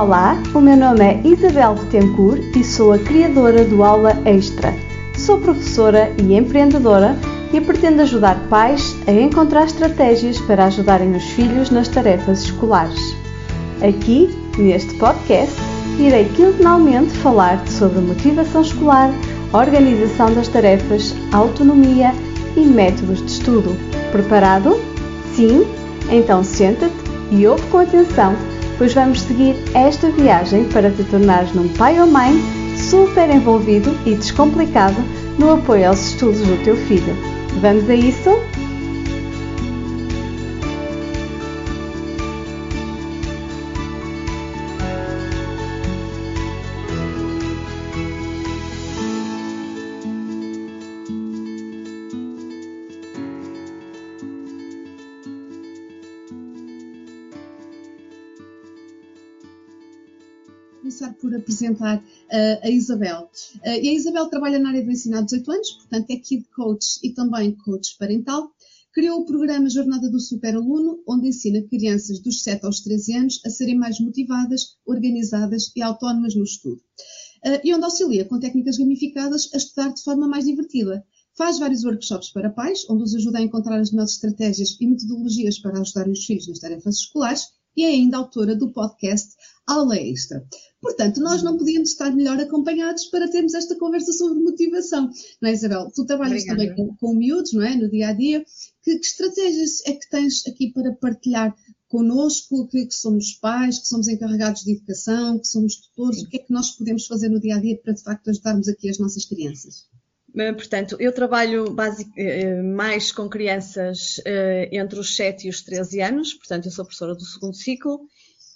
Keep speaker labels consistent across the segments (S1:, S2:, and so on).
S1: Olá! O meu nome é Isabel Betancourt e sou a criadora do Aula Extra. Sou professora e empreendedora e pretendo ajudar pais a encontrar estratégias para ajudarem os filhos nas tarefas escolares. Aqui, neste podcast, irei quinzenalmente falar sobre motivação escolar, organização das tarefas, autonomia e métodos de estudo. Preparado? Sim? Então senta-te e ouve com atenção, pois vamos seguir esta viagem para te tornares num pai ou mãe super envolvido e descomplicado no apoio aos estudos do teu filho. Vamos a isso?
S2: Começar por apresentar uh, a Isabel. Uh, e a Isabel trabalha na área do ensino há 18 anos, portanto é Kid Coach e também Coach Parental. Criou o programa Jornada do Super Aluno, onde ensina crianças dos 7 aos 13 anos a serem mais motivadas, organizadas e autónomas no estudo. Uh, e onde auxilia com técnicas gamificadas a estudar de forma mais divertida. Faz vários workshops para pais, onde os ajuda a encontrar as melhores estratégias e metodologias para ajudar os filhos nas tarefas escolares e é ainda autora do podcast Aula Extra. Portanto, nós não podíamos estar melhor acompanhados para termos esta conversa sobre motivação. Não é, Isabel? Tu trabalhas Obrigada. também com, com miúdos, não é? No dia a dia. Que, que estratégias é que tens aqui para partilhar connosco, que, que, somos pais, que somos encarregados de educação, que somos tutores? Sim. O que é que nós podemos fazer no dia a dia para, de facto, ajudarmos aqui as nossas crianças?
S3: Eh, portanto, eu trabalho basic, eh, mais com crianças eh, entre os 7 e os 13 anos, portanto, eu sou professora do segundo ciclo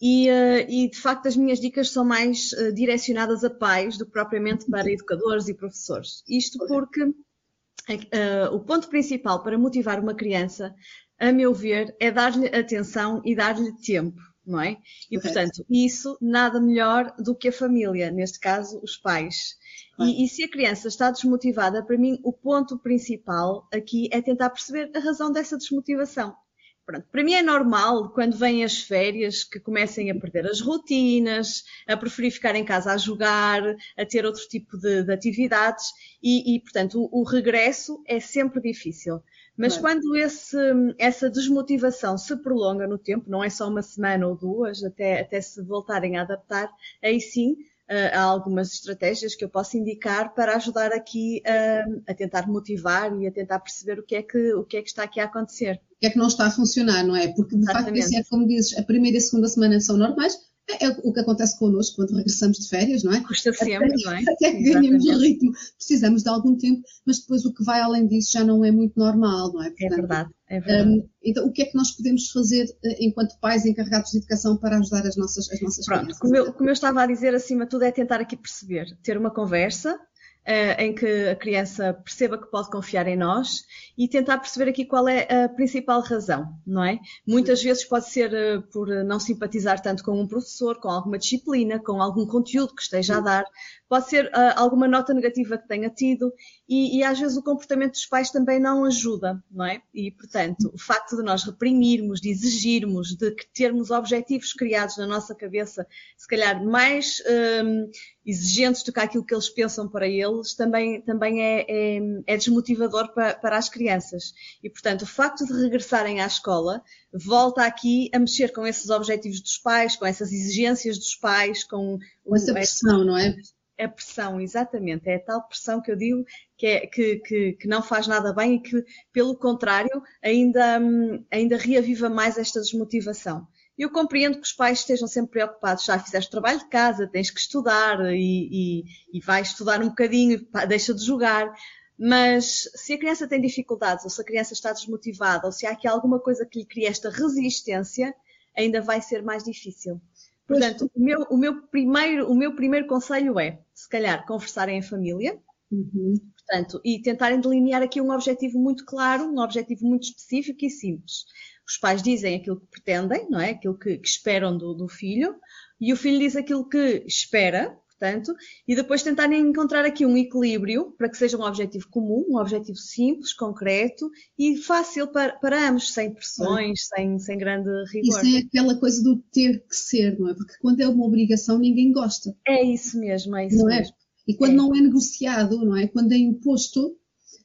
S3: e, e de facto as minhas dicas são mais direcionadas a pais do que propriamente para educadores e professores. Isto porque o ponto principal para motivar uma criança, a meu ver, é dar-lhe atenção e dar-lhe tempo não é? E, portanto, isso nada melhor do que a família, neste caso, os pais. E, e, se a criança está desmotivada, para mim, o ponto principal aqui é tentar perceber a razão dessa desmotivação. Pronto, para mim é normal, quando vêm as férias, que comecem a perder as rotinas, a preferir ficar em casa a jogar, a ter outro tipo de, de atividades, e, e portanto, o, o, regresso é sempre difícil. Mas claro. quando esse, essa desmotivação se prolonga no tempo, não é só uma semana ou duas, até, até se voltarem a adaptar, aí sim há algumas estratégias que eu posso indicar para ajudar aqui uh, a tentar motivar e a tentar perceber o que, é que, o que é que está aqui a acontecer.
S2: O que é que não está a funcionar, não é? Porque de Exatamente. facto, isso é como dizes, a primeira e a segunda semana são normais, é, é o que acontece connosco quando regressamos de férias, não é?
S3: Custa sempre,
S2: até,
S3: não é?
S2: Até que ganhamos o ritmo, precisamos de algum tempo, mas depois o que vai além disso já não é muito normal, não é?
S3: é Portanto, é verdade, é verdade. Um,
S2: então, o que é que nós podemos fazer uh, enquanto pais encarregados de educação para ajudar as nossas, as nossas
S3: Pronto, crianças? Como eu, como eu estava a dizer, acima de tudo, é tentar aqui perceber, ter uma conversa, em que a criança perceba que pode confiar em nós e tentar perceber aqui qual é a principal razão, não é? Muitas vezes pode ser uh, por não simpatizar tanto com um professor, com alguma disciplina, com algum conteúdo que esteja a dar, pode ser uh, alguma nota negativa que tenha tido e, e, às vezes o comportamento dos pais também não ajuda, não é? E, portanto, o facto de nós reprimirmos, de exigirmos, de termos objetivos criados na nossa cabeça, se calhar mais um, exigentes do que aquilo que eles pensam para eles, também, também é, é, é desmotivador para, para, as crianças. E, portanto, o facto de regressarem à escola volta aqui a mexer com esses objetivos dos pais, com essas exigências dos pais, com...
S2: Com essa pressão, não é?
S3: A pressão, exatamente. É a tal pressão que eu digo que, é, que, que, que não faz nada bem e que, pelo contrário, ainda, hum, ainda reaviva mais esta desmotivação. Eu compreendo que os pais estejam sempre preocupados. Já fizeste trabalho de casa, tens que estudar e, e, e vais estudar um bocadinho, deixa de jogar. Mas se a criança tem dificuldades, ou se a criança está desmotivada, ou se há aqui alguma coisa que lhe cria esta resistência, ainda vai ser mais difícil. Portanto, o meu, o meu, primeiro, o meu primeiro conselho é, se calhar, conversarem em família, uhum. portanto, e tentarem delinear aqui um objetivo muito claro, um objetivo muito específico e simples os pais dizem aquilo que pretendem, não é? Aquilo que, que esperam do, do, filho, e o filho diz aquilo que espera, portanto, e depois tentarem encontrar aqui um equilíbrio para que seja um objetivo comum, um objetivo simples, concreto e fácil para, para ambos, sem pressões, é. sem, sem grande rigor.
S2: E sem aquela coisa do ter que ser, não é? Porque quando é uma obrigação, ninguém gosta.
S3: É isso mesmo, é isso
S2: não
S3: é? mesmo. É?
S2: E quando é. não é negociado, não é? Quando é imposto, é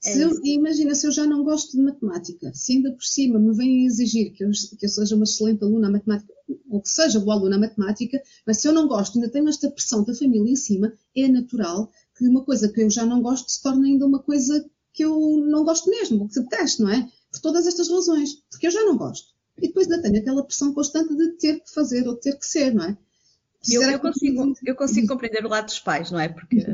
S2: se eu, imagina se eu já não gosto de matemática, se ainda por cima me vêm exigir que eu, que eu seja uma excelente aluna matemática, ou que seja boa aluna matemática, mas se eu não gosto, ainda tenho esta pressão da família em cima, é natural que uma coisa que eu já não gosto se torne ainda uma coisa que eu não gosto mesmo, ou que se detesto, não é? Por todas estas razões, porque eu já não gosto. E depois ainda tenho aquela pressão constante de ter que fazer ou ter que ser, não é?
S3: Eu, eu, consigo, eu consigo compreender o lado dos pais, não é? Porque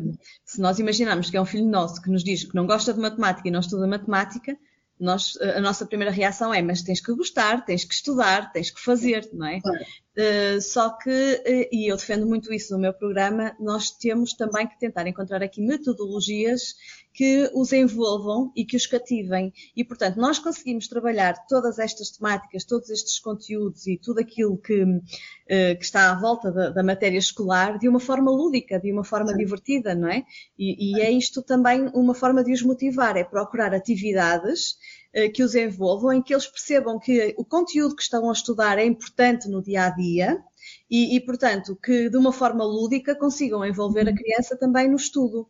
S3: se nós imaginarmos que é um filho nosso que nos diz que não gosta de matemática e não estuda matemática, nós, a nossa primeira reação é, mas tens que gostar, tens que estudar, tens que fazer, não é? Uh, só que, uh, e eu defendo muito isso no meu programa, nós temos também que tentar encontrar aqui metodologias que os envolvam e que os cativem. E, portanto, nós conseguimos trabalhar todas estas temáticas, todos estes conteúdos e tudo aquilo que, uh, que está à volta da, da, matéria escolar de uma forma lúdica, de uma forma Sim. divertida, não é? E, e é isto também uma forma de os motivar, é procurar atividades uh, que os envolvam, em que eles percebam que o conteúdo que estão a estudar é importante no dia a dia. E, e portanto, que de uma forma lúdica consigam envolver a uhum. criança também no estudo.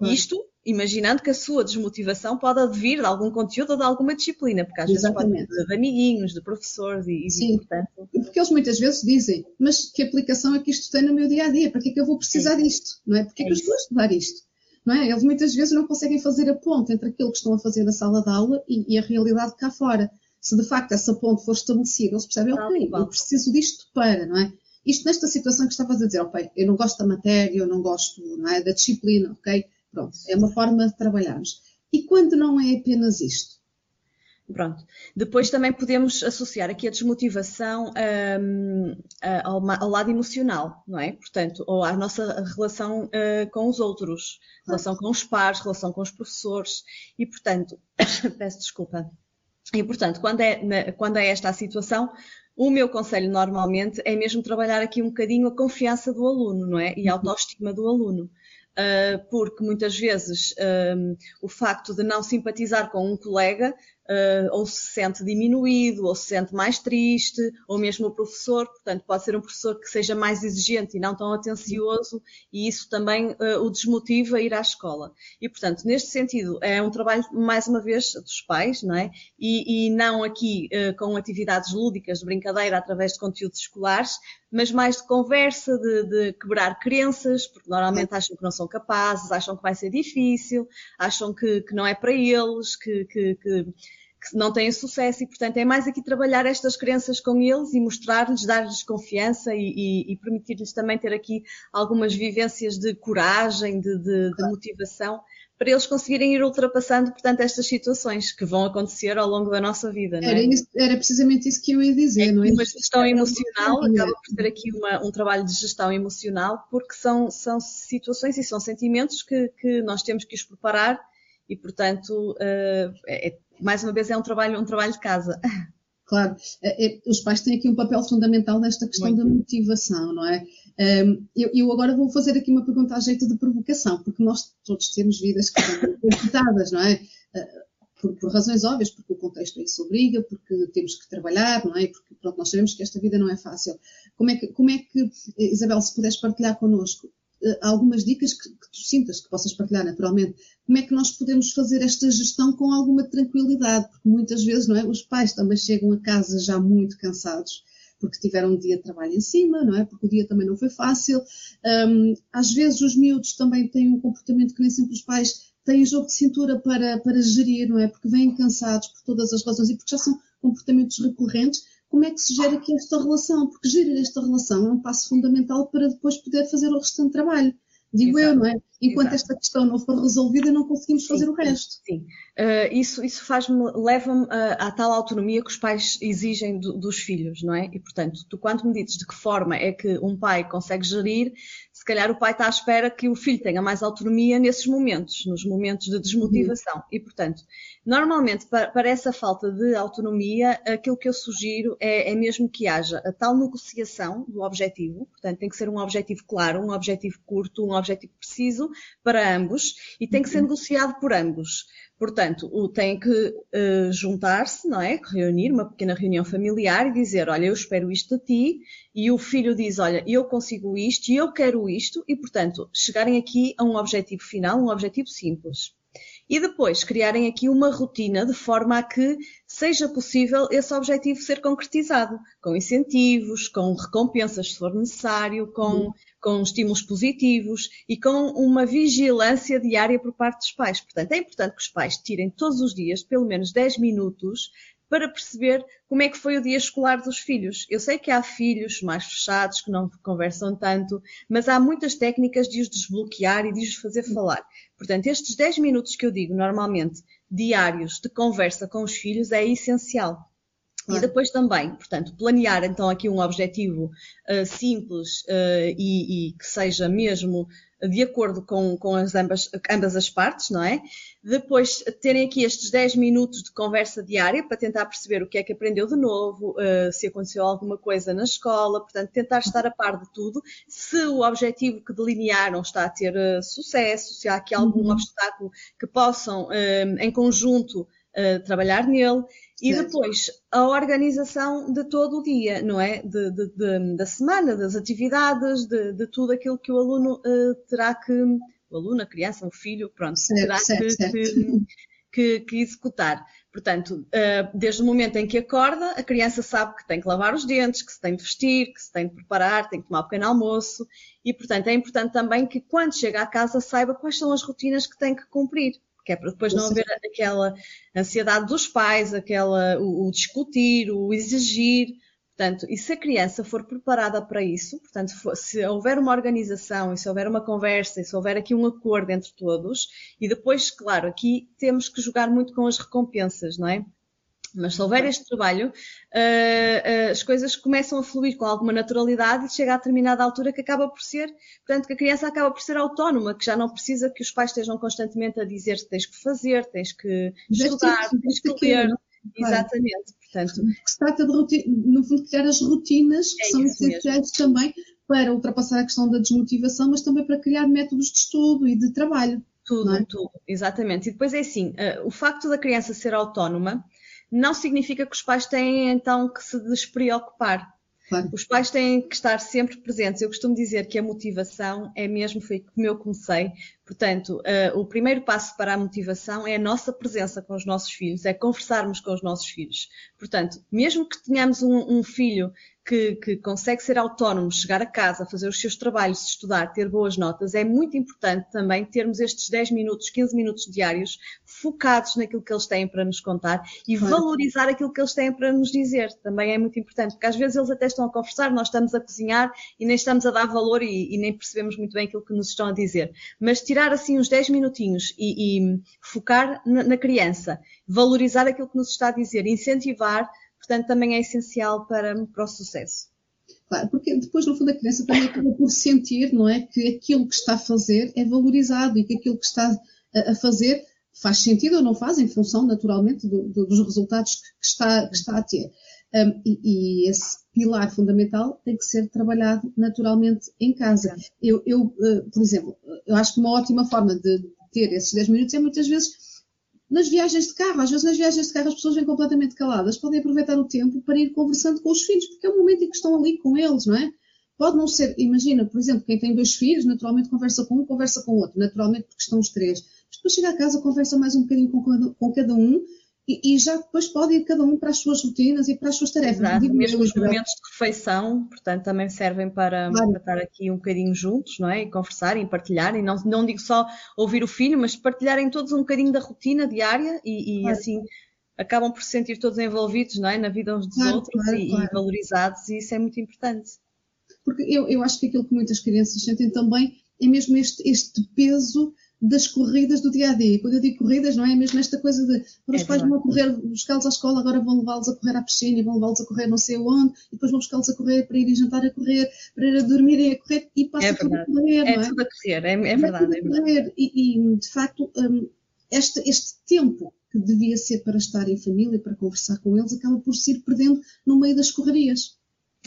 S3: Isto imaginando que a sua desmotivação pode advir de algum conteúdo ou de alguma disciplina, porque às Exatamente. vezes pode de amiguinhos, de professores e,
S2: Sim, portanto... porque eles muitas vezes dizem, mas que aplicação é que isto tem no meu dia a dia? Para que é que eu vou precisar é. disto? Não é? Porque é, é que eu estou a estudar isto? Não é? Eles muitas vezes não conseguem fazer a ponte entre aquilo que estão a fazer na sala de aula e, e a realidade cá fora. Se de facto essa ponte for estabelecida, eles percebem, ok, eu preciso disto para, não é? Isto nesta situação que estavas a dizer, ok, eu não gosto da matéria, eu não gosto não é, da disciplina, ok? Pronto, é uma forma de trabalharmos. E quando não é apenas isto?
S3: Pronto. Depois também podemos associar aqui a desmotivação um, ao, ao, lado emocional, não é? Portanto, ou à nossa relação uh, com os outros, relação com os pares, relação com os professores. E, portanto, peço desculpa. E, portanto, quando é, quando é esta a situação, o meu conselho normalmente é mesmo trabalhar aqui um bocadinho a confiança do aluno, não é? E a uhum. autoestima do aluno. Uh, porque muitas vezes um, o facto de não simpatizar com um colega uh, ou se sente diminuído, ou se sente mais triste, ou mesmo o professor, portanto, pode ser um professor que seja mais exigente e não tão atencioso, e isso também uh, o desmotiva a ir à escola. E, portanto, neste sentido, é um trabalho, mais uma vez, dos pais, não é? E, e não aqui uh, com atividades lúdicas, de brincadeira, através de conteúdos escolares, mas mais de conversa, de, de, quebrar crenças, porque normalmente acham que não são capazes, acham que vai ser difícil, acham que, que não é para eles, que, que, que que não têm sucesso e, portanto, é mais aqui trabalhar estas crenças com eles e mostrar-lhes, dar-lhes confiança e, e, e permitir-lhes também ter aqui algumas vivências de coragem, de, de, de, motivação, para eles conseguirem ir ultrapassando, portanto, estas situações que vão acontecer ao longo da nossa vida.
S2: Era,
S3: é?
S2: isso, era, precisamente isso que eu ia dizer,
S3: é
S2: não é?
S3: Uma gestão emocional, acaba por ter aqui uma, um trabalho de gestão emocional, porque são, são situações e são sentimentos que, que nós temos que os preparar e, portanto, uh, é, mais uma vez é um trabalho, um trabalho de casa.
S2: Claro, é, é, os pais têm aqui um papel fundamental nesta questão Muito. da motivação, não é? Um, eu, eu, agora vou fazer aqui uma pergunta a jeito de provocação, porque nós todos temos vidas que são complicadas, não é? Uh, por, por, razões óbvias, porque o contexto é isso obriga, porque temos que trabalhar, não é? Porque pronto, nós sabemos que esta vida não é fácil. Como é que, como é que Isabel, se puderes partilhar connosco algumas dicas que, que tu sintas, que possas partilhar naturalmente, como é que nós podemos fazer esta gestão com alguma tranquilidade, porque muitas vezes, não é, os pais também chegam a casa já muito cansados, porque tiveram um dia de trabalho em cima, não é? Porque o dia também não foi fácil. Um, às vezes os miúdos também têm um comportamento que nem sempre os pais têm jogo de cintura para, para gerir, não é? Porque vêm cansados por todas as razões e porque já são comportamentos recorrentes. Como é que se gera aqui esta relação? Porque gerir esta relação é um passo fundamental para depois poder fazer o restante trabalho digo Exato. eu, não é? Enquanto Exato. esta questão não for resolvida, não conseguimos fazer o resto.
S3: Sim, uh, isso, isso faz-me, leva-me uh, à tal autonomia que os pais exigem do, dos filhos, não é? E, portanto, tu quando me dizes de que forma é que um pai consegue gerir, se calhar o pai está à espera que o filho tenha mais autonomia nesses momentos, nos momentos de desmotivação. Uhum. E, portanto, normalmente, para, essa falta de autonomia, aquilo que eu sugiro é, é mesmo que haja a tal negociação do objetivo, portanto, tem que ser um objetivo claro, um objetivo curto, um objetivo preciso para ambos e tem que ser uhum. negociado por ambos. Portanto, tem que uh, juntar-se, não é? Reunir uma pequena reunião familiar e dizer, olha, eu espero isto de ti, e o filho diz, olha, eu consigo isto e eu quero isto, e portanto, chegarem aqui a um objetivo final, um objetivo simples. E depois criarem aqui uma rotina de forma a que seja possível esse objetivo ser concretizado, com incentivos, com recompensas se for necessário, com uhum com estímulos positivos e com uma vigilância diária por parte dos pais. Portanto, é importante que os pais tirem todos os dias pelo menos 10 minutos para perceber como é que foi o dia escolar dos filhos. Eu sei que há filhos mais fechados que não conversam tanto, mas há muitas técnicas de os desbloquear e de os fazer falar. Portanto, estes 10 minutos que eu digo normalmente diários de conversa com os filhos é essencial. E depois também, portanto, planear então aqui um objetivo uh, simples uh, e, e, que seja mesmo de acordo com, com as ambas, ambas as partes, não é? Depois terem aqui estes 10 minutos de conversa diária para tentar perceber o que é que aprendeu de novo, uh, se aconteceu alguma coisa na escola, portanto, tentar estar a par de tudo, se o objetivo que delinearam está a ter sucesso, se há aqui algum uhum. obstáculo que possam, em conjunto, trabalhar nele e depois a organização de todo o dia, não é? De, de, de, da semana, das atividades, de, tudo aquilo que o aluno uh, terá que, o aluno, a criança, o filho, pronto, certo, terá certo, que, certo. Que, que, que, executar. Portanto, uh, desde o momento em que acorda, a criança sabe que tem que lavar os dentes, que se tem de vestir, que se tem de preparar, tem que tomar um pequeno almoço. E, portanto, é importante também que quando chega à casa saiba quais são as rotinas que tem que cumprir que é para depois não haver aquela ansiedade dos pais, aquela, o, o, discutir, o exigir. Portanto, e se a criança for preparada para isso, portanto, se houver uma organização e se houver uma conversa e se houver aqui um acordo entre todos, e depois, claro, aqui temos que jogar muito com as recompensas, não é? Mas se houver este trabalho, uh, uh, as coisas começam a fluir com alguma naturalidade e chega a determinada altura que acaba por ser, portanto, que a criança acaba por ser autónoma, que já não precisa que os pais estejam constantemente a dizer que tens que fazer, tens que estudar, tens que ler. Exatamente. Portanto,
S2: que se trata de rotina, no fundo, criar as rotinas que é são essenciais também para ultrapassar a questão da desmotivação, mas também para criar métodos de estudo e de trabalho.
S3: Tudo, é? tudo, exatamente. E depois é assim, uh, o facto da criança ser autónoma não significa que os pais têm então que se despreocupar. Claro. Os pais têm que estar sempre presentes. Eu costumo dizer que a motivação é mesmo, foi como eu comecei. Portanto, uh, o primeiro passo para a motivação é a nossa presença com os nossos filhos, é conversarmos com os nossos filhos. Portanto, mesmo que tenhamos um, um filho que, que, consegue ser autónomo, chegar a casa, fazer os seus trabalhos, estudar, ter boas notas, é muito importante também termos estes 10 minutos, 15 minutos diários focados naquilo que eles têm para nos contar e claro. valorizar aquilo que eles têm para nos dizer. Também é muito importante, porque às vezes eles até estão a conversar, nós estamos a cozinhar e nem estamos a dar valor e, e nem percebemos muito bem aquilo que nos estão a dizer. Mas tirar assim uns 10 minutinhos e, e focar na, na criança, valorizar aquilo que nos está a dizer, incentivar portanto também é essencial para, para o sucesso.
S2: Claro, porque depois, no fundo, a criança também acaba por sentir, não é? Que aquilo que está a fazer é valorizado e que aquilo que está a fazer faz sentido ou não faz, em função, naturalmente, do, do, dos resultados que está, que está a ter. Um, e, e, esse pilar fundamental tem que ser trabalhado naturalmente em casa. Eu, eu uh, por exemplo, eu acho que uma ótima forma de ter esses 10 minutos é muitas vezes nas viagens de carro. Às vezes nas viagens de carro as pessoas vêm completamente caladas, podem aproveitar o tempo para ir conversando com os filhos, porque é o momento em que estão ali com eles, não é? Pode não ser, imagina, por exemplo, quem tem dois filhos, naturalmente conversa com um, conversa com o outro, naturalmente porque estão os três. Depois chega a casa, conversa mais um bocadinho com cada, com cada um e, e, já depois pode ir cada um para as suas rotinas e para as suas tarefas.
S3: Exato, mesmo os momentos de refeição, portanto, também servem para, claro. para, estar aqui um bocadinho juntos, não é? E conversarem, partilharem, não, não digo só ouvir o filho, mas partilharem todos um bocadinho da rotina diária e, e claro. assim acabam por se sentir todos envolvidos, não é? Na vida uns dos claro, outros e, e, valorizados e isso é muito importante.
S2: Porque eu, eu acho que aquilo que muitas crianças sentem também é mesmo este, este peso das corridas do dia a dia. Quando eu digo corridas, não é mesmo esta coisa de para os é pais vão correr, buscá-los à escola, agora vão levá-los a correr à piscina e vão levá-los a correr não sei onde, e depois vão buscá-los a correr para ir jantar a correr, para ir a dormirem a correr e passa é tudo a correr.
S3: É, não é tudo a correr, é, é verdade. É verdade.
S2: E, e, de facto, um, este, este tempo que devia ser para estar em família, para conversar com eles, acaba por se ir perdendo no meio das correrias.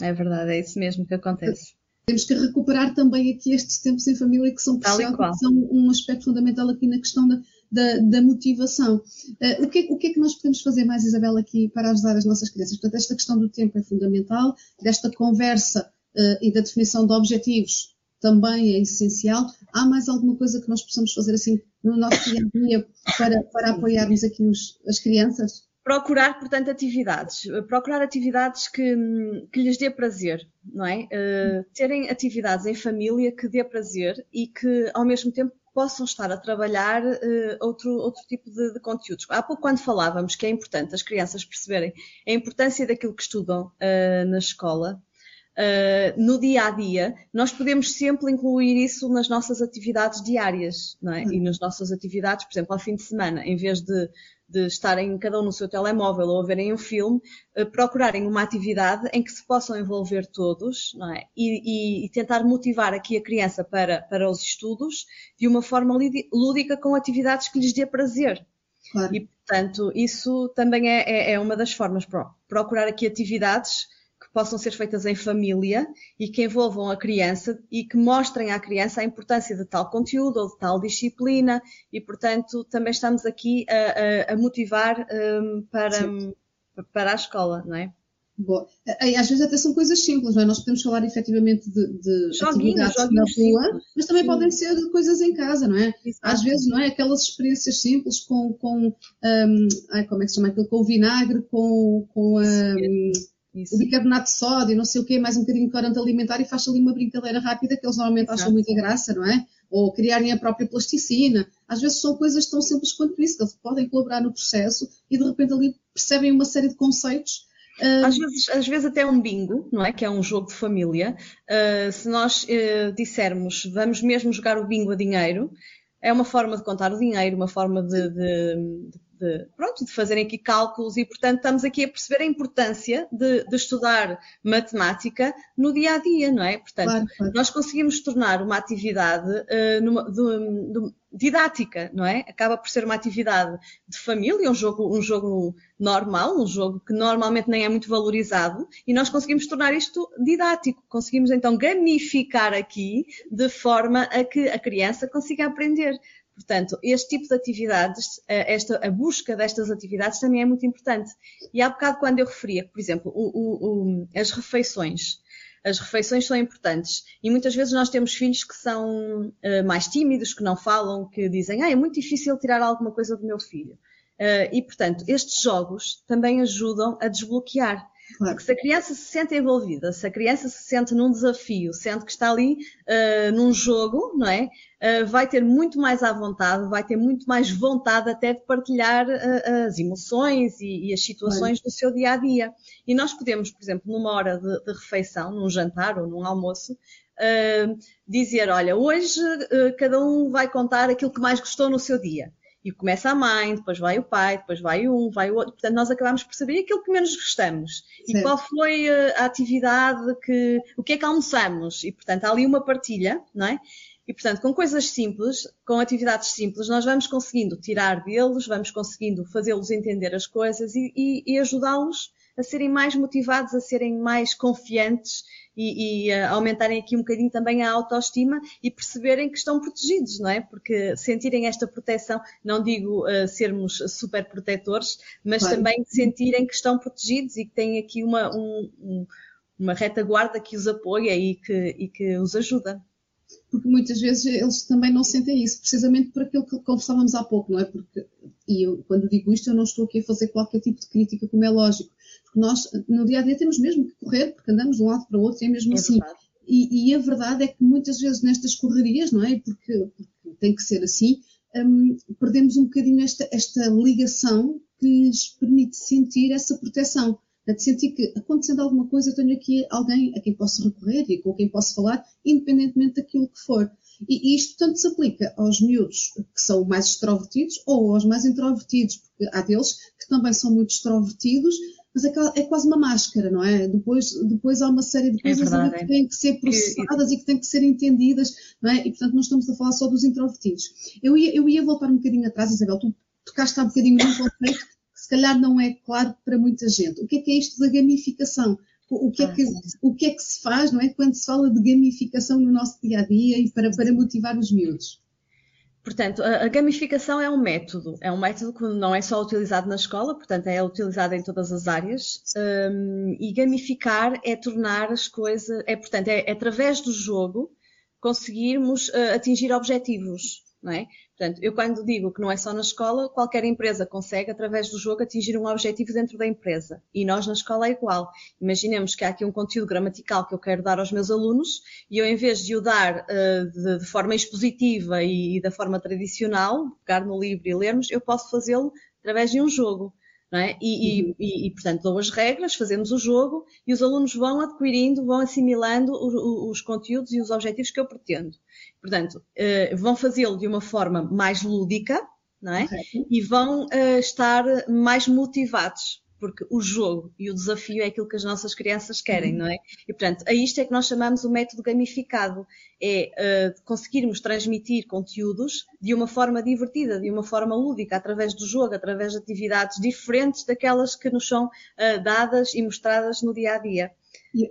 S3: É verdade, é isso mesmo que acontece.
S2: Temos que recuperar também aqui estes tempos em família que são preciosos, que são um aspecto fundamental aqui na questão da, da, da motivação. Uh, o, que, o que é que nós podemos fazer mais, Isabel, aqui para ajudar as nossas crianças? Portanto, esta questão do tempo é fundamental, desta conversa uh, e da definição de objetivos também é essencial. Há mais alguma coisa que nós possamos fazer assim no nosso dia a dia para, para apoiarmos aqui os, as crianças?
S3: Procurar, portanto, atividades. Procurar atividades que, que lhes dê prazer, não é? Uh, terem atividades em família que dê prazer e que, ao mesmo tempo, possam estar a trabalhar uh, outro, outro tipo de, de, conteúdos. Há pouco, quando falávamos que é importante as crianças perceberem a importância daquilo que estudam uh, na escola, Uh, no dia a dia, nós podemos sempre incluir isso nas nossas atividades diárias, não é? E nas nossas atividades, por exemplo, ao fim de semana, em vez de de estarem cada um no seu telemóvel ou a verem um filme, eh, procurarem uma atividade em que se possam envolver todos não é? e, e, e tentar motivar aqui a criança para, para os estudos de uma forma lúdica com atividades que lhes dê prazer. Claro. E, portanto, isso também é, é, é uma das formas, procurar aqui atividades possam ser feitas em família e que envolvam a criança e que mostrem à criança a importância de tal conteúdo ou de tal disciplina e, portanto, também estamos aqui a, a, a motivar um, para, para a escola, não é?
S2: Bom, às vezes até são coisas simples, não é? Nós podemos falar efetivamente de, de joguinhos, atividades na rua, mas também Sim. podem ser coisas em casa, não é? Exato. Às vezes, não é? Aquelas experiências simples com, com um, ai, como é que se chama aquilo? Com o vinagre, com, com um, isso. o bicarbonato de sódio, não sei o quê, mais um bocadinho de corante alimentar e faz ali uma brincadeira rápida que eles normalmente Exato. acham muita graça, não é? Ou criarem a própria plasticina. Às vezes são coisas tão simples quanto isso, que eles podem colaborar no processo e de repente ali percebem uma série de conceitos
S3: ah, às vezes, às vezes até um bingo, não é? Que é um jogo de família. Uh, se nós uh, dissermos vamos mesmo jogar o bingo a dinheiro, é uma forma de contar o dinheiro, uma forma de, de, de de, pronto, de fazerem aqui cálculos e, portanto, estamos aqui a perceber a importância de, de estudar matemática no dia a dia, não é? Portanto, claro, claro. nós conseguimos tornar uma atividade uh, numa, de, de, didática, não é? Acaba por ser uma atividade de família, um jogo, um jogo normal, um jogo que normalmente nem é muito valorizado, e nós conseguimos tornar isto didático. Conseguimos então gamificar aqui de forma a que a criança consiga aprender. Portanto, este tipo de atividades, eh, esta, a busca destas atividades também é muito importante. E há bocado quando eu referia, por exemplo, o, o, o, as refeições. As refeições são importantes e muitas vezes nós temos filhos que são uh, mais tímidos, que não falam, que dizem, ah, é muito difícil tirar alguma coisa do meu filho. Uh, e, portanto, estes jogos também ajudam a desbloquear. Claro. Se a criança se sente envolvida, se a criança se sente num desafio, sente que está ali uh, num jogo, não é? Uh, vai ter muito mais à vontade, vai ter muito mais vontade até de partilhar uh, as emoções e, e as situações claro. do seu dia a dia. E nós podemos, por exemplo, numa hora de, de refeição, num jantar ou num almoço, dizer: olha, hoje cada um vai contar aquilo que mais gostou no seu dia e começa a mãe, depois vai o pai, depois vai um, vai o outro. Portanto, nós acabamos por saber aquilo que menos gostamos. Certo. E qual foi a atividade que. o que é que almoçamos? E, portanto, há ali uma partilha, não é? E, portanto, com coisas simples, com atividades simples, nós vamos conseguindo tirar deles, vamos conseguindo fazê-los entender as coisas e, e, e ajudá-los a serem mais motivados, a serem mais confiantes e, e uh, aumentarem aqui um bocadinho também a autoestima e perceberem que estão protegidos, não é? Porque sentirem esta proteção, não digo uh, sermos super protetores, mas claro. também sentirem que estão protegidos e que têm aqui uma, um, um, uma retaguarda que os apoia e que, e que os ajuda
S2: porque muitas vezes eles também não sentem isso, precisamente por aquilo que conversávamos há pouco, não é? Porque, e eu, quando digo isto, eu não estou aqui a fazer qualquer tipo de crítica, como é lógico, porque nós, no dia a dia, temos mesmo que correr, porque andamos de um lado para o outro e é mesmo é assim. E, e, a verdade é que muitas vezes nestas correrias, não é? Porque, porque tem que ser assim, um, perdemos um bocadinho esta, esta ligação que nos permite sentir essa proteção. De sentir que, acontecendo alguma coisa, eu tenho aqui alguém a quem posso recorrer e com quem posso falar, independentemente daquilo que for. E, e isto tanto se aplica aos miúdos que são mais extrovertidos ou aos mais introvertidos, porque há deles que também são muito extrovertidos, mas é, é, quase uma máscara, não é? Depois, depois há uma série de é coisas é que têm que ser processadas e que têm que ser entendidas, não é? E portanto não estamos a falar só dos introvertidos. Eu ia, eu ia voltar um bocadinho atrás, Isabel, tu tocaste há um bocadinho num conceito que se calhar não é claro para muita gente. O que é que é isto da gamificação? O que, é que, ah, o que é que se faz, não é? Quando se fala de gamificação no nosso dia a dia e para, para motivar os miúdos?
S3: Portanto, a, gamificação é um método, é um método que não é só utilizado na escola, portanto, é utilizado em todas as áreas. Um, e gamificar é tornar as coisas, é, portanto, é, é através do jogo conseguirmos uh, atingir objetivos não é? Portanto, eu quando digo que não é só na escola, qualquer empresa consegue, através do jogo, atingir um objetivo dentro da empresa. E nós na escola é igual. Imaginemos que há aqui um conteúdo gramatical que eu quero dar aos meus alunos e eu, em vez de o dar uh, de, de, forma expositiva e, e da forma tradicional, pegar no livro e lermos, eu posso fazê-lo através de um jogo. É? E, uhum. e, e, portanto, dou as regras, fazemos o jogo e os alunos vão adquirindo, vão assimilando os, os conteúdos e os objetivos que eu pretendo. Portanto, uh, vão fazê-lo de uma forma mais lúdica, é? Uhum. E vão uh, estar mais motivados porque o jogo e o desafio é aquilo que as nossas crianças querem, uhum. não é? E portanto, a isto é que nós chamamos o método gamificado, é uh, conseguirmos transmitir conteúdos de uma forma divertida, de uma forma lúdica, através do jogo, através de atividades diferentes daquelas que nos são uh, dadas e mostradas no dia a dia.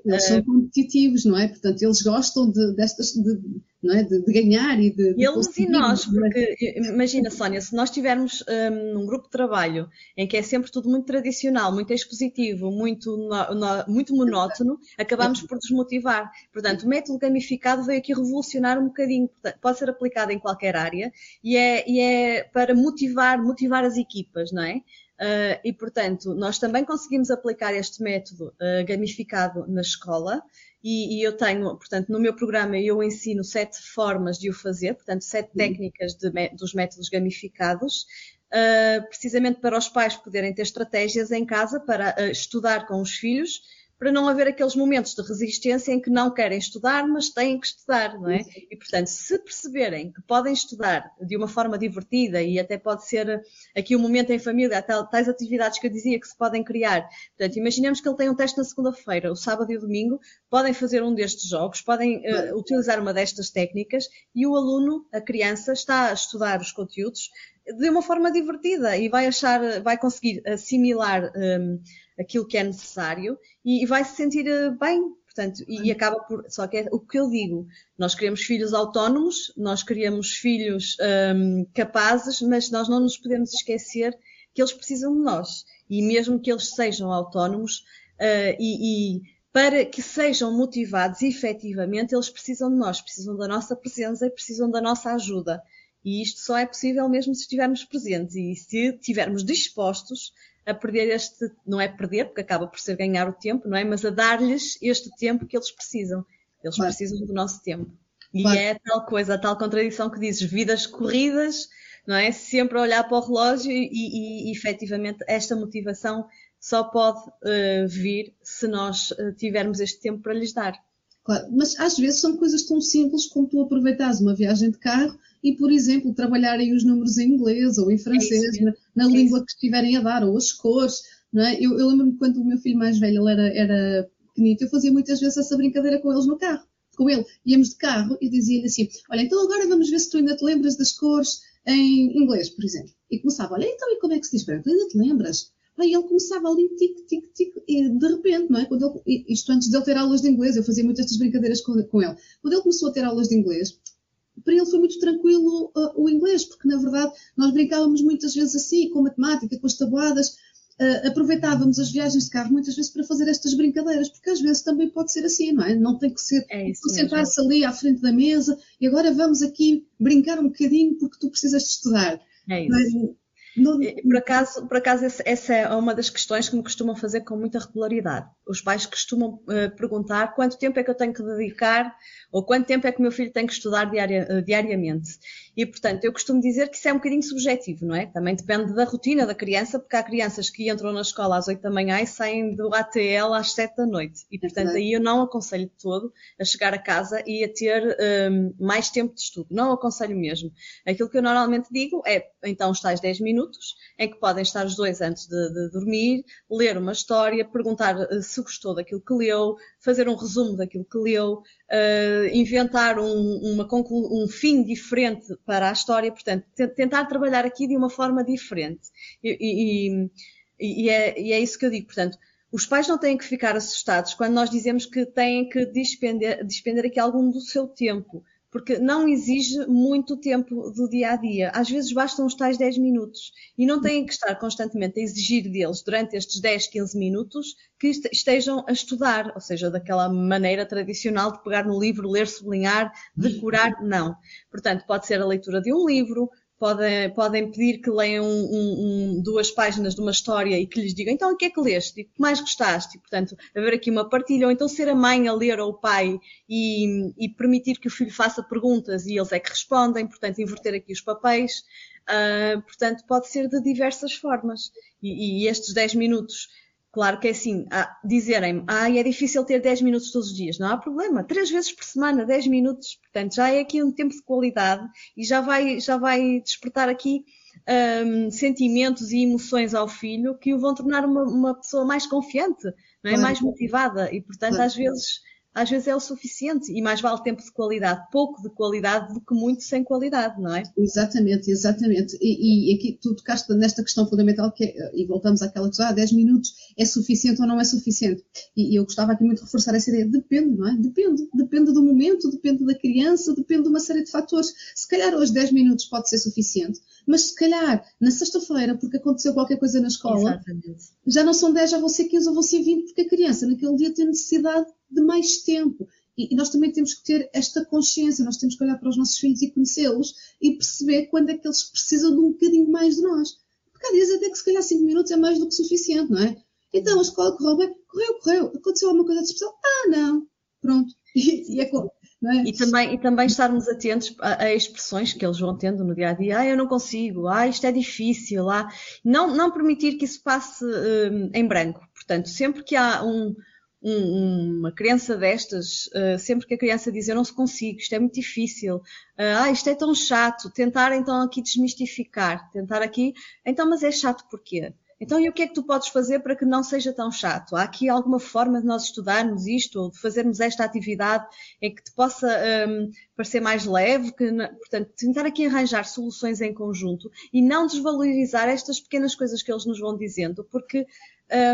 S2: Eles são competitivos, não é? Portanto, eles gostam de, destas, de, não é? de, de ganhar e de.
S3: de eles e nós, porque imagina, Sónia, se nós tivermos um, um, grupo de trabalho em que é sempre tudo muito tradicional, muito expositivo, muito, no, no, muito monótono, acabamos por desmotivar. Portanto, o método gamificado veio aqui revolucionar um bocadinho. Pode ser aplicado em qualquer área e é, e é para motivar, motivar as equipas, não é? Uh, e, portanto, nós também conseguimos aplicar este método uh, gamificado na escola e, e, eu tenho, portanto, no meu programa eu ensino sete formas de o fazer, portanto, sete uhum. técnicas de, dos métodos gamificados, uh, precisamente para os pais poderem ter estratégias em casa para estudar com os filhos para não haver aqueles momentos de resistência em que não querem estudar, mas têm que estudar, não é? E, portanto, se perceberem que podem estudar de uma forma divertida e até pode ser aqui um momento em família, até tais atividades que eu dizia que se podem criar. Portanto, imaginemos que ele tem um teste na segunda-feira, o sábado e o domingo, podem fazer um destes jogos, podem uh, utilizar uma destas técnicas e o aluno, a criança, está a estudar os conteúdos de uma forma divertida e vai achar, vai conseguir assimilar um, aquilo que é necessário e, e vai se sentir eh, bem. Portanto, e, e, acaba por. Só que é o que eu digo: nós queremos filhos autónomos, nós queremos filhos um, capazes, mas nós não nos podemos esquecer que eles precisam de nós. E mesmo que eles sejam autónomos uh, e, e para que sejam motivados efetivamente, eles precisam de nós, precisam da nossa presença e precisam da nossa ajuda. E isto só é possível mesmo se estivermos presentes e se estivermos dispostos a perder este, não é perder, porque acaba por ser ganhar o tempo, não é? Mas a dar-lhes este tempo que eles precisam. Eles claro. precisam do nosso tempo. E claro. é tal coisa, a tal contradição que dizes, vidas corridas, não é? Sempre a olhar para o relógio e, e, e efetivamente esta motivação só pode uh, vir se nós uh, tivermos este tempo para lhes dar.
S2: Claro, mas às vezes são coisas tão simples como tu aproveitares uma viagem de carro e, por exemplo, trabalharem os números em inglês ou em francês, é na, na é língua que estiverem a dar, ou as cores. Não é? Eu, eu lembro-me quando o meu filho mais velho era, era pequenito, eu fazia muitas vezes essa brincadeira com eles no carro. Com ele, íamos de carro e dizia-lhe assim: Olha, então agora vamos ver se tu ainda te lembras das cores em inglês, por exemplo. E começava: Olha, então e como é que se diz? Tu ainda te lembras? Aí ele começava ali, tic, tic, tic, e de repente, não é? Quando ele, isto antes de ele ter aulas de inglês, eu fazia muitas estas brincadeiras com, com ele. Quando ele começou a ter aulas de inglês, para ele foi muito tranquilo uh, o inglês, porque na verdade nós brincávamos muitas vezes assim, com matemática, com as tabuadas, uh, aproveitávamos as viagens de carro muitas vezes para fazer estas brincadeiras, porque às vezes também pode ser assim, não é? Não tem que ser é sentar-se ali à frente da mesa e agora vamos aqui brincar um bocadinho porque tu precisas de estudar.
S3: É isso. Não... Por acaso, por acaso essa é uma das questões que me costumam fazer com muita regularidade. Os pais costumam uh, perguntar quanto tempo é que eu tenho que dedicar ou quanto tempo é que o meu filho tem que estudar diaria, uh, diariamente. E, portanto, eu costumo dizer que isso é um bocadinho subjetivo, não é? Também depende da rotina da criança, porque há crianças que entram na escola às 8 da manhã e saem do ATL às 7 da noite. E, portanto, é aí eu não aconselho todo a chegar a casa e a ter um, mais tempo de estudo. Não aconselho mesmo. Aquilo que eu normalmente digo é, então, os tais 10 minutos, em que podem estar os dois antes de, de dormir, ler uma história, perguntar uh, se gostou daquilo que leu, fazer um resumo daquilo que leu, uh, inventar um, uma um fim diferente para a história, portanto, tentar trabalhar aqui de uma forma diferente. E, e, e, é, e, é, isso que eu digo, portanto, os pais não têm que ficar assustados quando nós dizemos que têm que despender, despender aqui algum do seu tempo porque não exige muito tempo do dia a dia. Às vezes bastam os tais 10 minutos e não têm que estar constantemente a exigir deles durante estes 10, 15 minutos que estejam a estudar, ou seja, daquela maneira tradicional de pegar no livro, ler, sublinhar, decorar, não. Portanto, pode ser a leitura de um livro, podem, podem pedir que leiam um, um, duas páginas de uma história e que lhes digam, então o que é que leste? O que mais gostaste? E, portanto, haver aqui uma partilha, ou então ser a mãe a ler ou o pai e, e, permitir que o filho faça perguntas e eles é que respondem, portanto, inverter aqui os papéis. Uh, portanto, pode ser de diversas formas. E, e estes 10 minutos Claro que é assim, dizerem-me, ah, é difícil ter 10 minutos todos os dias. Não há problema, três vezes por semana, 10 minutos. Portanto, já é aqui um tempo de qualidade e já vai, já vai despertar aqui um, sentimentos e emoções ao filho que o vão tornar uma, uma pessoa mais confiante, não é? mais motivada. E, portanto, às vezes às vezes é o suficiente e mais vale tempo de qualidade, pouco de qualidade do que muito sem qualidade, não é?
S2: Exatamente, exatamente. E, e aqui tu tocaste nesta questão fundamental que é, e voltamos àquela questão, ah, 10 minutos é suficiente ou não é suficiente? E, e eu gostava aqui muito de reforçar essa ideia, depende, não é? Depende, depende do momento, depende da criança, depende de uma série de fatores. Se calhar hoje 10 minutos pode ser suficiente, mas se calhar na sexta-feira, porque aconteceu qualquer coisa na escola, Exatamente. já não são 10, já vão ser 15 ou vão ser 20, porque a criança naquele dia tem necessidade de mais tempo. E, e, nós também temos que ter esta consciência, nós temos que olhar para os nossos filhos e conhecê-los e perceber quando é que eles precisam de um bocadinho mais de nós. Porque há dias até que se calhar 5 minutos é mais do que suficiente, não é? Então a escola correu bem, correu, correu. Aconteceu alguma coisa de especial? Ah, não. Pronto. E, e é como.
S3: É? E, também, e também estarmos atentos a, a, expressões que eles vão tendo no dia a dia. Ah, eu não consigo. Ah, isto é difícil. Ah, não, não permitir que isso passe um, em branco. Portanto, sempre que há um, um, uma criança destas, uh, sempre que a criança diz eu não se consigo, isto é muito difícil, uh, ah, isto é tão chato, tentar então aqui desmistificar, tentar aqui, então, mas é chato porquê? Então, e o que é que tu podes fazer para que não seja tão chato? Há aqui alguma forma de nós estudarmos isto ou de fazermos esta atividade em que te possa um, parecer mais leve? Que, portanto, tentar aqui arranjar soluções em conjunto e não desvalorizar estas pequenas coisas que eles nos vão dizendo, porque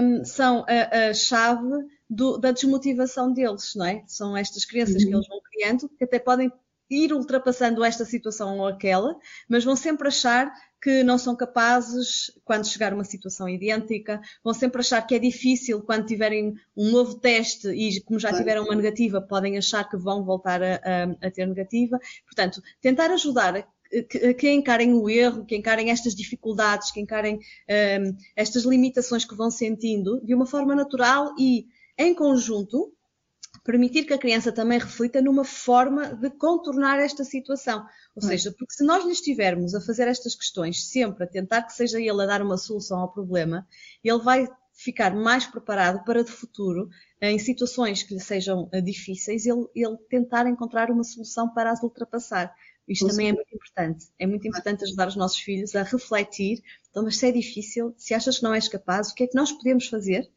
S3: um, são a, a chave do, da desmotivação deles, não é? São estas crianças uhum. que eles vão criando que até podem ir ultrapassando esta situação ou aquela, mas vão sempre achar que não são capazes quando chegar uma situação idêntica, vão sempre achar que é difícil quando tiverem um novo teste e, como já tiveram uma negativa, podem achar que vão voltar a, a, a ter negativa. Portanto, tentar ajudar que, que, encarem o erro, que encarem estas dificuldades, que encarem um, estas limitações que vão sentindo de uma forma natural e em conjunto, permitir que a criança também reflita numa forma de contornar esta situação. Ou seja, porque se nós lhe estivermos a fazer estas questões sempre, a tentar que seja ele a dar uma solução ao problema, ele vai ficar mais preparado para de futuro, em situações que lhe sejam eh, difíceis, ele, ele tentar encontrar uma solução para as ultrapassar. Isto também é muito importante. É muito importante ajudar os nossos filhos a refletir. Então, mas se é difícil, se achas que não és capaz, o que é que nós podemos fazer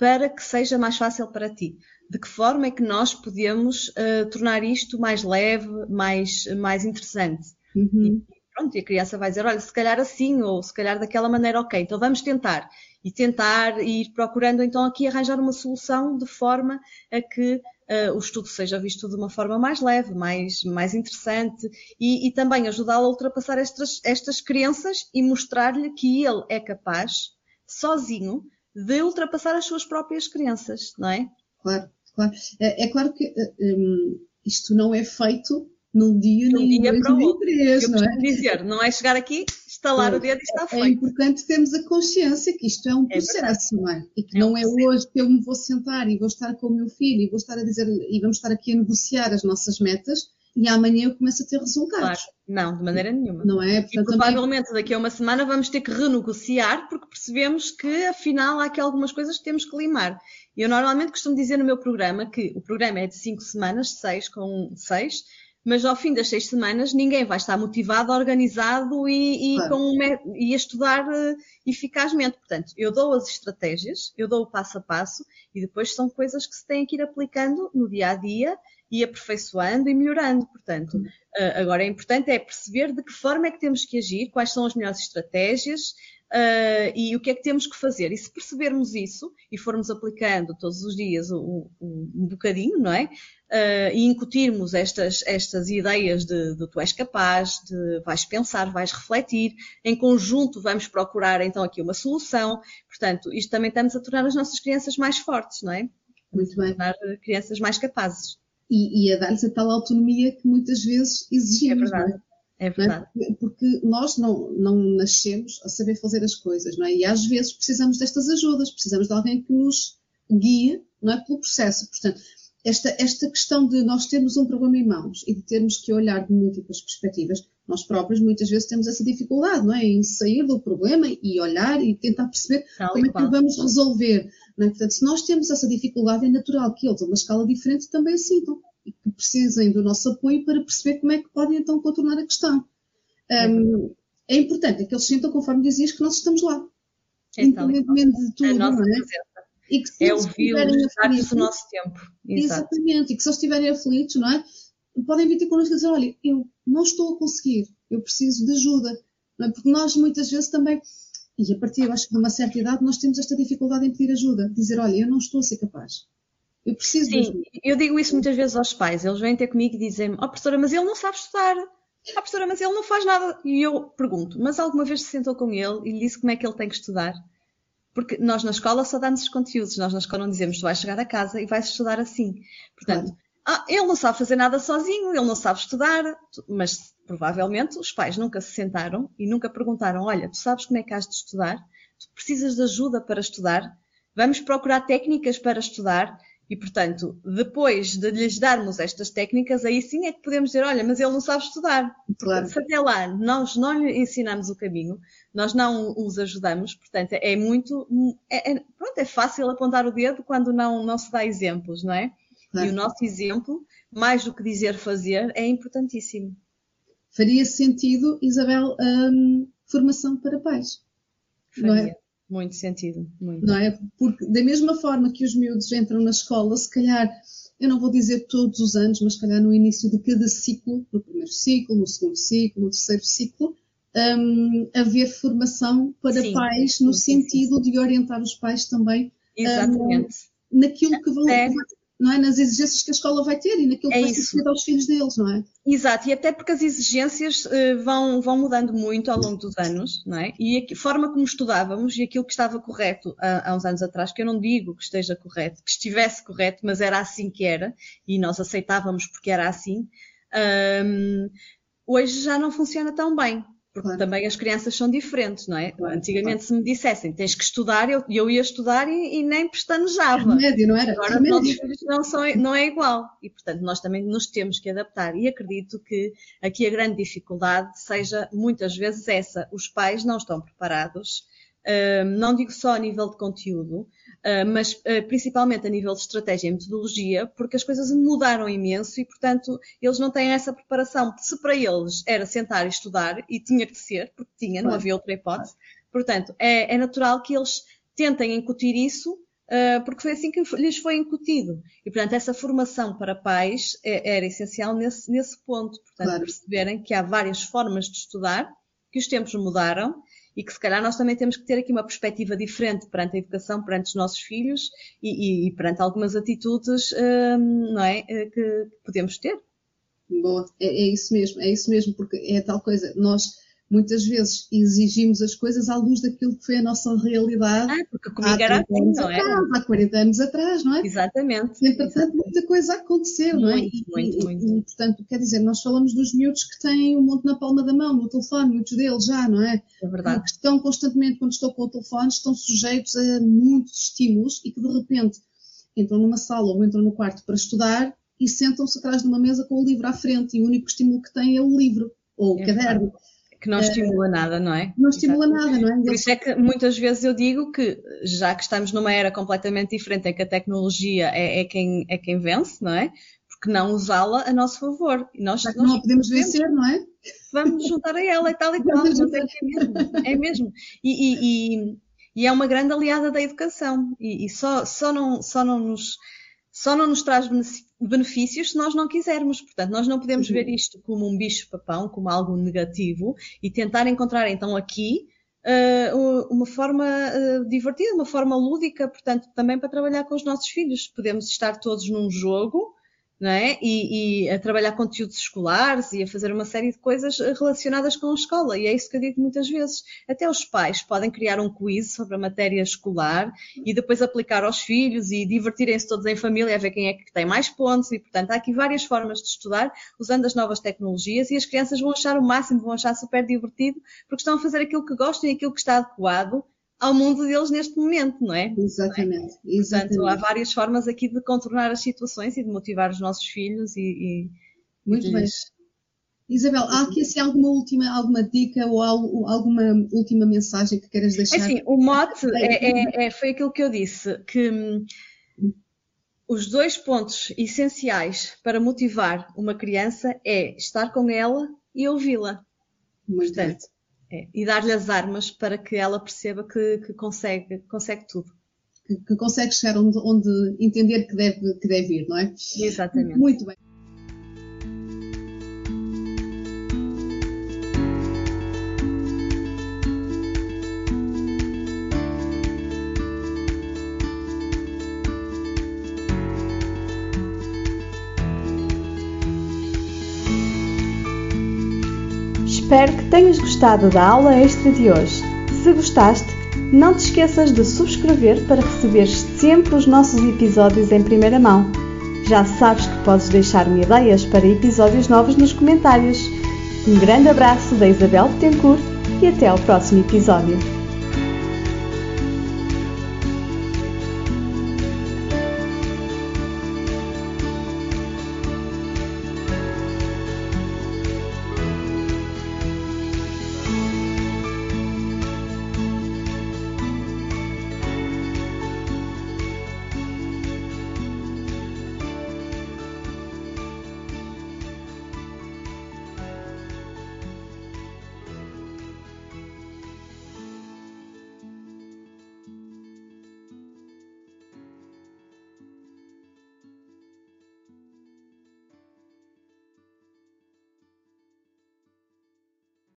S3: para que seja mais fácil para ti. De que forma é que nós podemos uh, tornar isto mais leve, mais, mais interessante? Uhum. E, pronto, e a criança vai dizer, olha, se calhar assim, ou se calhar daquela maneira, ok, então vamos tentar. E tentar e ir procurando então aqui arranjar uma solução de forma a que uh, o estudo seja visto de uma forma mais leve, mais, mais interessante e, e também ajudá-lo a ultrapassar estas, estas crenças e mostrar-lhe que ele é capaz, sozinho, de ultrapassar as suas próprias crenças, não é?
S2: Claro, claro. É, é claro que um, isto não é feito num dia, num
S3: dia para o outro. Não é? dizer, não é chegar aqui, estalar o dedo e está
S2: é
S3: feito.
S2: É importante termos a consciência que isto é um é processo, não é? E que é não é hoje que eu me vou sentar e vou estar com o meu filho e vou estar a dizer, e vamos estar aqui a negociar as nossas metas e amanhã eu começo a ter resultados.
S3: Claro. Não, de maneira nenhuma.
S2: Não é?
S3: Portanto, e provavelmente também... daqui a uma semana vamos ter que renegociar porque percebemos que afinal há aqui algumas coisas que temos que limar. Eu normalmente costumo dizer no meu programa que o programa é de 5 semanas, 6 com 6, mas ao fim das 6 semanas ninguém vai estar motivado, organizado e, e, claro. com, e a estudar uh, eficazmente. Portanto, eu dou as estratégias, eu dou o passo a passo e depois são coisas que se têm que ir aplicando no dia a dia e aperfeiçoando e melhorando. Portanto, uh, agora é importante é perceber de que forma é que temos que agir, quais são as melhores estratégias uh, e o que é que temos que fazer. E se percebermos isso e formos aplicando todos os dias um, um, um bocadinho, não é? Uh, e incutirmos estas, estas ideias de, de, tu és capaz, de vais pensar, vais refletir, em conjunto vamos procurar então aqui uma solução. Portanto, isto também estamos a tornar as nossas crianças mais fortes, não é?
S2: Muito bem.
S3: Tornar crianças mais capazes
S2: e, e a dar-lhes a tal autonomia que muitas vezes exigimos.
S3: É verdade. É? é verdade.
S2: É? Porque nós não, não nascemos a saber fazer as coisas, não é? E às vezes precisamos destas ajudas, precisamos de alguém que nos guie, não é? Pelo processo. Portanto, esta, esta questão de nós termos um problema em mãos e de termos que olhar de múltiplas perspectivas, nós próprios muitas vezes temos essa dificuldade, não é? Em sair do problema e olhar e tentar perceber Tal como é que vamos resolver. É? Portanto, se nós temos essa dificuldade, é natural que eles, a uma escala diferente, também sintam e que precisem do nosso apoio para perceber como é que podem então contornar a questão. Um, é importante é que eles sintam, conforme dizias, que nós estamos lá.
S3: É independentemente de tudo,
S2: não é?
S3: E que se é ouvir-los, dar-lhes o nosso tempo.
S2: Exato. Exatamente. E que se eles estiverem aflitos, não é? Podem vir ter connosco e dizer, olha, eu não estou a conseguir, eu preciso de ajuda. É? Porque nós muitas vezes também e a partir, eu acho que de uma certa idade, nós temos esta dificuldade em pedir ajuda. Dizer, olha, eu não estou a ser capaz. Eu preciso
S3: Sim, de ajuda. eu digo isso muitas vezes aos pais. Eles vêm ter comigo e dizem-me, oh, professora, mas ele não sabe estudar. Oh, professora, mas ele não faz nada. E eu pergunto, mas alguma vez se sentou com ele e lhe disse como é que ele tem que estudar? Porque nós na escola só damos os conteúdos. Nós na escola não dizemos, tu vais chegar a casa e vais estudar assim. Portanto, claro. ah, ele não sabe fazer nada sozinho, ele não sabe estudar. Mas provavelmente os pais nunca se sentaram e nunca perguntaram: Olha, tu sabes como é que has de estudar? Tu precisas de ajuda para estudar? Vamos procurar técnicas para estudar? E, portanto, depois de lhes darmos estas técnicas, aí sim é que podemos dizer: Olha, mas ele não sabe estudar.
S2: Claro.
S3: Se até lá nós não lhe ensinamos o caminho, nós não os ajudamos, portanto, é muito. É, é, pronto, é fácil apontar o dedo quando não, não se dá exemplos, não é? Claro. E o nosso exemplo, mais do que dizer fazer, é importantíssimo
S2: faria sentido, Isabel, um, formação para pais.
S3: Faria. Não é? Muito sentido. Muito.
S2: Não é? Porque da mesma forma que os miúdos entram na escola, se calhar, eu não vou dizer todos os anos, mas se calhar no início de cada ciclo, no primeiro ciclo, no segundo ciclo, no terceiro ciclo, um, haver formação para sim, pais no sim, sentido sim, de orientar os pais também
S3: Exatamente.
S2: Um, naquilo que vão, é não é? Nas exigências que a escola vai ter e naquilo que é vai ser aos filhos deles, não é?
S3: Exato, e até porque as exigências uh, vão, vão mudando muito ao longo dos anos, não é? E a forma como estudávamos e aquilo que estava correto há, há, uns anos atrás, que eu não digo que esteja correto, que estivesse correto, mas era assim que era, e nós aceitávamos porque era assim, um, hoje já não funciona tão bem. Porque claro. também as crianças são diferentes, não é? Claro, Antigamente, claro. se me dissessem tens que estudar, eu, eu ia estudar e, e nem pestanejava.
S2: Médio, não era?
S3: Agora, filhos não, são, não é igual. E, portanto, nós também nos temos que adaptar. E acredito que aqui a grande dificuldade seja muitas vezes essa: os pais não estão preparados não digo só a nível de conteúdo, mas uh, principalmente a nível de estratégia e metodologia, porque as coisas mudaram imenso e, portanto, eles não têm essa preparação. Se para eles era sentar e estudar, e tinha que ser, porque tinha, não havia outra hipótese, portanto, é, é natural que eles tentem incutir isso Uh, porque foi assim que lhes foi incutido. E, portanto, essa formação para pais é, era essencial nesse, nesse ponto. Portanto, claro. perceberem que há várias formas de estudar, que os tempos mudaram e que se calhar nós também temos que ter aqui uma perspectiva diferente perante a educação, perante os nossos filhos e, e, e perante algumas atitudes hum, não é, eh, que podemos ter.
S2: Boa, é, é, isso mesmo, é isso mesmo, porque é tal coisa, nós muitas vezes exigimos as coisas à luz daquilo que foi a nossa realidade.
S3: Ah, porque comigo era assim, não é?
S2: Há 40 anos atrás, não é?
S3: Exatamente.
S2: Entretanto, muita coisa aconteceu,
S3: muito,
S2: não é?
S3: E, muito, muito.
S2: E, portanto, quer dizer, nós falamos dos miúdos que têm um monte na palma da mão, no telefone, muitos deles já, não é?
S3: É verdade.
S2: Que estão constantemente, quando estão com o telefone, estão sujeitos a muitos estímulos e que de repente entram numa sala ou entram no quarto para estudar e sentam-se atrás de uma mesa com o livro à frente e o único estímulo que têm é o livro ou o
S3: É
S2: caderno.
S3: verdade. Que não estimula nada, não é?
S2: Não estimula nada, não é?
S3: Por isso é que muitas vezes eu digo que, já que estamos numa era completamente diferente em que a tecnologia é, é quem, é quem vence, não é? Porque não usá-la a nosso favor. E nós, nós
S2: não podemos vencer, não é?
S3: vamos juntar a ela e tal e tal, mas é, é mesmo, é mesmo. E, e- e- é uma grande aliada da educação e, e só, só, não, só, não nos, só não nos traz benef- benefícios se nós não quisermos. Portanto, nós não podemos
S2: Uhum.
S3: ver isto como um bicho-papão, como algo negativo e tentar encontrar então aqui eh, u- uma forma eh, divertida, uma forma lúdica, portanto, também para trabalhar com os nossos filhos. Podemos estar todos num jogo, não é? E, e a trabalhar conteúdos escolares e a fazer uma série de coisas relacionadas com a escola. E é isso que eu digo muitas vezes. Até os pais podem criar um quiz sobre a matéria escolar e depois aplicar aos filhos e divertirem-se todos em família a ver quem é que tem mais pontos. E, portanto, há aqui várias formas de estudar usando as novas tecnologias e as crianças vão achar o máximo, vão achar super divertido porque estão a fazer aquilo que gostam e aquilo que está adequado ao mundo deles neste momento, não é?
S2: Exatamente.
S3: Portanto,
S2: exatamente.
S3: há várias formas aqui de contornar as situações e de motivar os nossos filhos e, e-
S2: Muito
S3: e
S2: bem.
S3: lhes-
S2: Isabel, há aqui assim, alguma última alguma dica ou al- alguma última mensagem que queiras
S3: É
S2: deixar?
S3: assim, o mote é, é- é- foi aquilo que eu disse, que hum, os dois pontos essenciais para motivar uma criança é estar com ela e ouvi-la.
S2: Muito bem.
S3: É, e dar-lhe as armas para que ela perceba que, que consegue, consegue tudo.
S2: Que, que consegue chegar onde, onde entender que deve, que deve ir, não é?
S3: Exatamente.
S2: Muito bem.
S1: Espero que tenhas gostado da aula extra de hoje. Se gostaste, não te esqueças de subscrever para receberes sempre os nossos episódios em primeira mão. Já sabes que podes deixar-me ideias para episódios novos nos comentários. Um grande abraço da Isabel Betancourt e até ao próximo episódio.